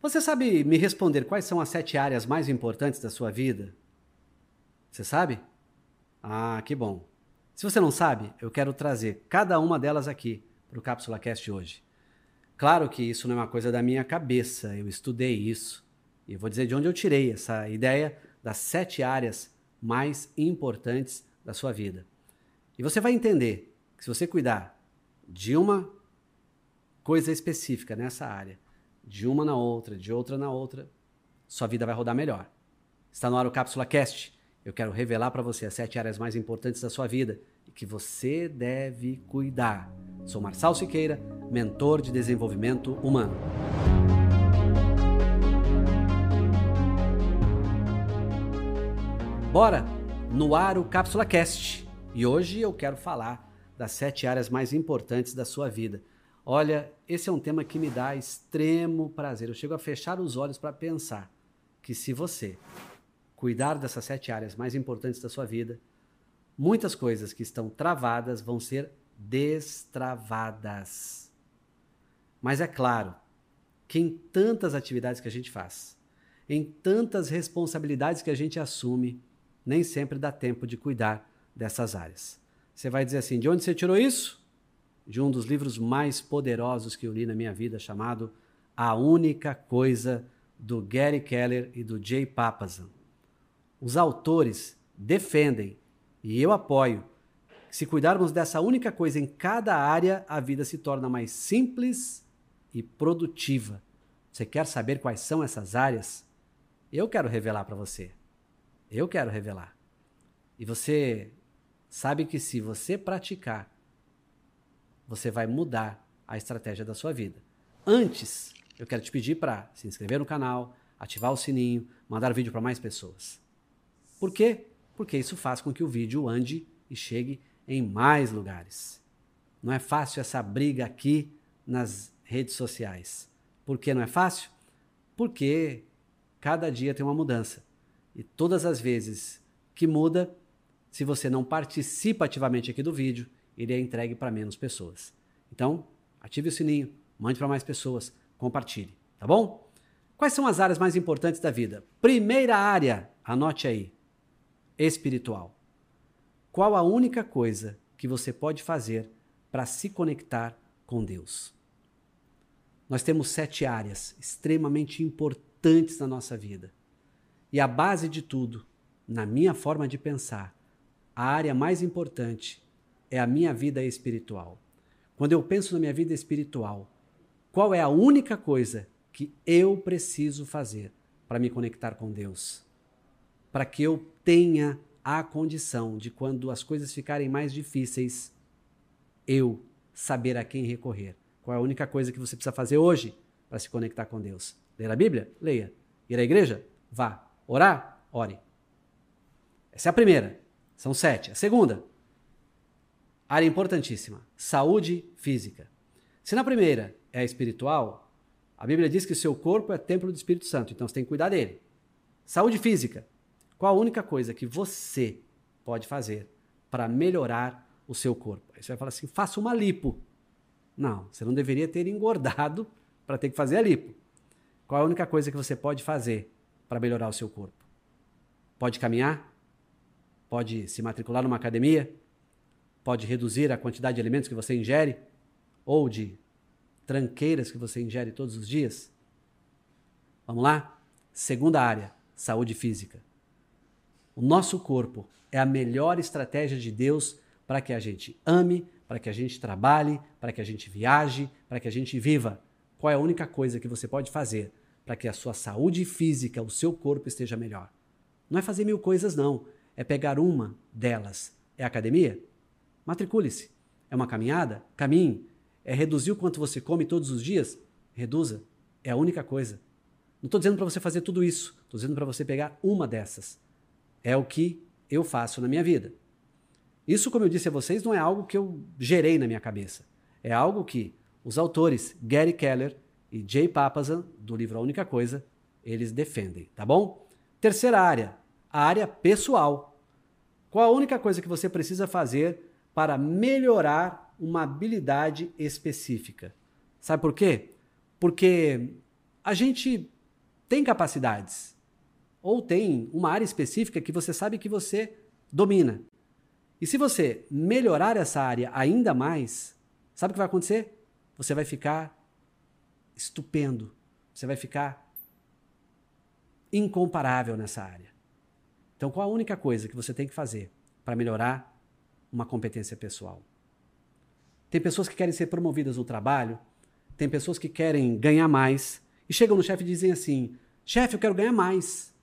Você sabe me responder quais são as sete áreas mais importantes da sua vida? Você sabe? Ah, que bom. Se você não sabe, eu quero trazer cada uma delas aqui para o Cápsula Cast hoje. Claro que isso não é uma coisa da minha cabeça, eu estudei isso. E vou dizer de onde eu tirei essa ideia das sete áreas mais importantes da sua vida. E você vai entender que se você cuidar de uma coisa específica nessa área, de uma na outra, de outra na outra, sua vida vai rodar melhor. Está no ar o Cápsula Cast. Eu quero revelar para você as sete áreas mais importantes da sua vida e que você deve cuidar. Sou Marçal Siqueira, mentor de desenvolvimento humano. Bora no ar o Cápsula Cast. E hoje eu quero falar das sete áreas mais importantes da sua vida. Olha, esse é um tema que me dá extremo prazer. Eu chego a fechar os olhos para pensar que se você cuidar dessas sete áreas mais importantes da sua vida, muitas coisas que estão travadas vão ser destravadas. Mas é claro que em tantas atividades que a gente faz, em tantas responsabilidades que a gente assume, nem sempre dá tempo de cuidar dessas áreas. Você vai dizer assim: de onde você tirou isso? De um dos livros mais poderosos que eu li na minha vida, chamado A Única Coisa, do Gary Keller e do Jay Papasan. Os autores defendem, e eu apoio, que se cuidarmos dessa única coisa em cada área, a vida se torna mais simples e produtiva. Você quer saber quais são essas áreas? Eu quero revelar para você. Eu quero revelar. E você sabe que se você praticar você vai mudar a estratégia da sua vida. Antes, eu quero te pedir para se inscrever no canal, ativar o sininho, mandar vídeo para mais pessoas. Por quê? Porque isso faz com que o vídeo ande e chegue em mais lugares. Não é fácil essa briga aqui nas redes sociais. Por que não é fácil? Porque cada dia tem uma mudança. E todas as vezes que muda, se você não participa ativamente aqui do vídeo, ele é entregue para menos pessoas. Então, ative o sininho, mande para mais pessoas, compartilhe, tá bom? Quais são as áreas mais importantes da vida? Primeira área, anote aí, espiritual. Qual a única coisa que você pode fazer para se conectar com Deus? Nós temos sete áreas extremamente importantes na nossa vida. E a base de tudo, na minha forma de pensar, a área mais importante é a minha vida espiritual. Quando eu penso na minha vida espiritual, qual é a única coisa que eu preciso fazer para me conectar com Deus? Para que eu tenha a condição de, quando as coisas ficarem mais difíceis, eu saber a quem recorrer. Qual é a única coisa que você precisa fazer hoje para se conectar com Deus? Ler a Bíblia? Leia. Ir à igreja? Vá. Orar? Ore. Essa é a primeira. São sete. A segunda, Área importantíssima: saúde física. Se na primeira é espiritual, a Bíblia diz que o seu corpo é templo do Espírito Santo, então você tem que cuidar dele. Saúde física. Qual a única coisa que você pode fazer para melhorar o seu corpo? Aí você vai falar assim: faça uma lipo. Não, você não deveria ter engordado para ter que fazer a lipo. Qual a única coisa que você pode fazer para melhorar o seu corpo? Pode caminhar? Pode se matricular numa academia? Pode reduzir a quantidade de alimentos que você ingere ou de tranqueiras que você ingere todos os dias? Vamos lá? Segunda área, saúde física. O nosso corpo é a melhor estratégia de Deus para que a gente ame, para que a gente trabalhe, para que a gente viaje, para que a gente viva. Qual é a única coisa que você pode fazer para que a sua saúde física, o seu corpo esteja melhor? Não é fazer mil coisas, não. É pegar uma delas. É academia? Matricule-se. É uma caminhada? Caminhe. É reduzir o quanto você come todos os dias? Reduza. É a única coisa. Não estou dizendo para você fazer tudo isso. Estou dizendo para você pegar uma dessas. É o que eu faço na minha vida. Isso, como eu disse a vocês, não é algo que eu gerei na minha cabeça. É algo que os autores Gary Keller e Jay Papasan, do livro A Única Coisa, eles defendem, tá bom? Terceira área, a área pessoal. Qual a única coisa que você precisa fazer para melhorar uma habilidade específica. Sabe por quê? Porque a gente tem capacidades ou tem uma área específica que você sabe que você domina. E se você melhorar essa área ainda mais, sabe o que vai acontecer? Você vai ficar estupendo. Você vai ficar incomparável nessa área. Então, qual a única coisa que você tem que fazer para melhorar uma competência pessoal? Tem pessoas que querem ser promovidas no trabalho, tem pessoas que querem ganhar mais e chegam no chefe e dizem assim: chefe, eu quero ganhar mais.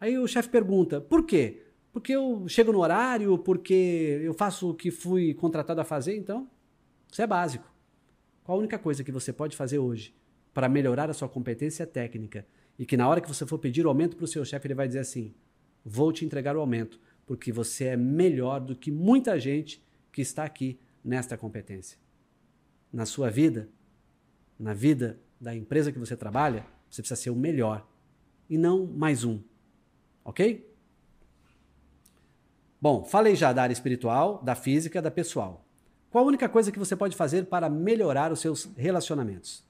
Aí o chefe pergunta: por quê? Porque eu chego no horário, porque eu faço o que fui contratado a fazer, então isso é básico. Qual a única coisa que você pode fazer hoje para melhorar a sua competência técnica e que na hora que você for pedir o aumento para o seu chefe, ele vai dizer assim: vou te entregar o aumento, porque você é melhor do que muita gente que está aqui nesta competência. Na sua vida, na vida da empresa que você trabalha, você precisa ser o melhor e não mais um. Ok? Bom, falei já da área espiritual, da física, da pessoal. Qual a única coisa que você pode fazer para melhorar os seus relacionamentos?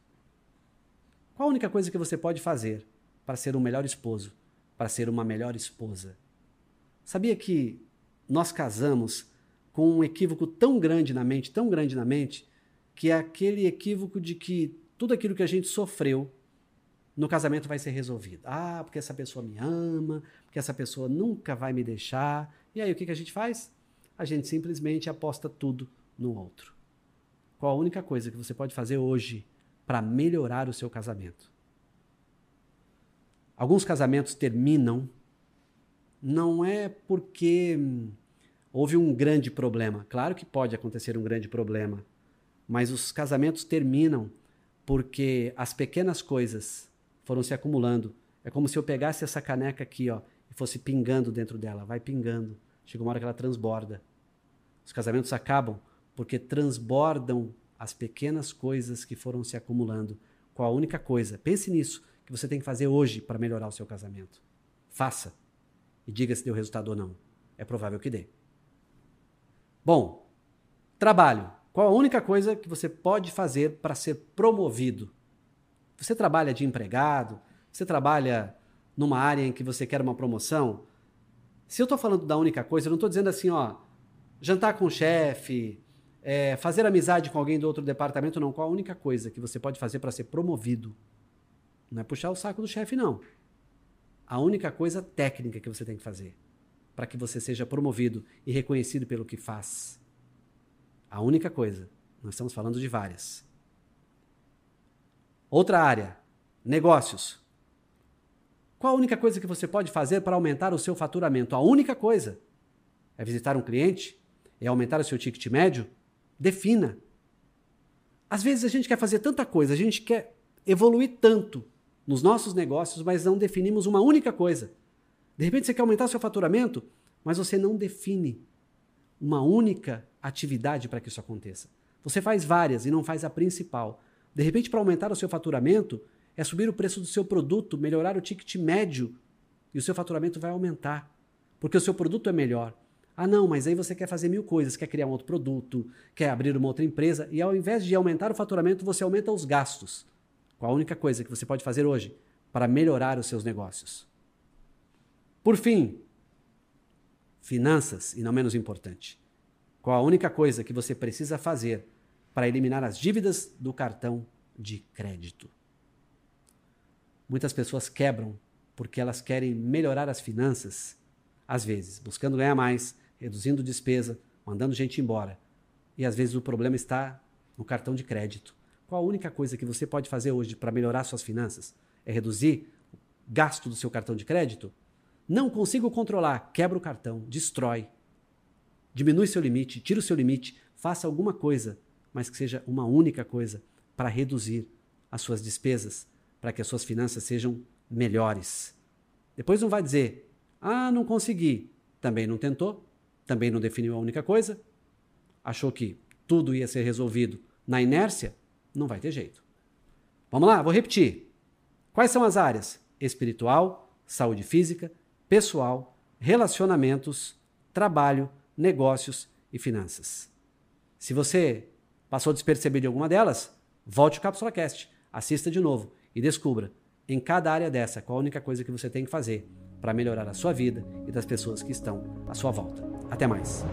Qual a única coisa que você pode fazer para ser um melhor esposo, para ser uma melhor esposa? Sabia que nós casamos com um equívoco tão grande na mente, tão grande na mente, que é aquele equívoco de que tudo aquilo que a gente sofreu no casamento vai ser resolvido. Ah, porque essa pessoa me ama, porque essa pessoa nunca vai me deixar. E aí o que, que a gente faz? A gente simplesmente aposta tudo no outro. Qual a única coisa que você pode fazer hoje para melhorar o seu casamento? Alguns casamentos terminam não é porque hum, houve um grande problema. Claro que pode acontecer um grande problema, mas os casamentos terminam porque as pequenas coisas foram se acumulando. É como se eu pegasse essa caneca aqui, ó, e fosse pingando dentro dela, vai pingando. Chega uma hora que ela transborda. Os casamentos acabam porque transbordam as pequenas coisas que foram se acumulando. Qual a única coisa? Pense nisso que você tem que fazer hoje para melhorar o seu casamento. Faça e diga se deu resultado ou não. É provável que dê. Bom, trabalho. Qual a única coisa que você pode fazer para ser promovido? Você trabalha de empregado? Você trabalha numa área em que você quer uma promoção? Se eu estou falando da única coisa, eu não estou dizendo assim, ó, jantar com o chefe, é, fazer amizade com alguém do outro departamento, não. Qual a única coisa que você pode fazer para ser promovido? Não é puxar o saco do chefe, não. A única coisa técnica que você tem que fazer para que você seja promovido e reconhecido pelo que faz. A única coisa. Nós estamos falando de várias. Outra área, negócios. Qual a única coisa que você pode fazer para aumentar o seu faturamento? A única coisa é visitar um cliente? É aumentar o seu ticket médio? Defina. Às vezes a gente quer fazer tanta coisa, a gente quer evoluir tanto nos nossos negócios, mas não definimos uma única coisa. De repente você quer aumentar seu faturamento, mas você não define uma única atividade para que isso aconteça. Você faz várias e não faz a principal. De repente, para aumentar o seu faturamento, é subir o preço do seu produto, melhorar o ticket médio e o seu faturamento vai aumentar, porque o seu produto é melhor. Ah, não, mas aí você quer fazer mil coisas, quer criar um outro produto, quer abrir uma outra empresa, e ao invés de aumentar o faturamento, você aumenta os gastos. Qual a única coisa que você pode fazer hoje para melhorar os seus negócios? Por fim, finanças, e não menos importante. Qual a única coisa que você precisa fazer para eliminar as dívidas do cartão de crédito? Muitas pessoas quebram porque elas querem melhorar as finanças, às vezes buscando ganhar mais, reduzindo despesa, mandando gente embora. E às vezes o problema está no cartão de crédito. Qual a única coisa que você pode fazer hoje para melhorar suas finanças? É reduzir o gasto do seu cartão de crédito? Não consigo controlar, quebra o cartão, destrói. Diminui seu limite, tira o seu limite, faça alguma coisa, mas que seja uma única coisa para reduzir as suas despesas, para que as suas finanças sejam melhores. Depois não vai dizer: "Ah, não consegui". Também não tentou, também não definiu a única coisa, achou que tudo ia ser resolvido na inércia, não vai ter jeito. Vamos lá, vou repetir. Quais são as áreas? Espiritual, saúde física, pessoal, relacionamentos, trabalho, negócios e finanças. Se você passou despercebido em alguma delas, volte ao Cápsula Cast, assista de novo e descubra em cada área dessa, qual a única coisa que você tem que fazer para melhorar a sua vida e das pessoas que estão à sua volta. Até mais.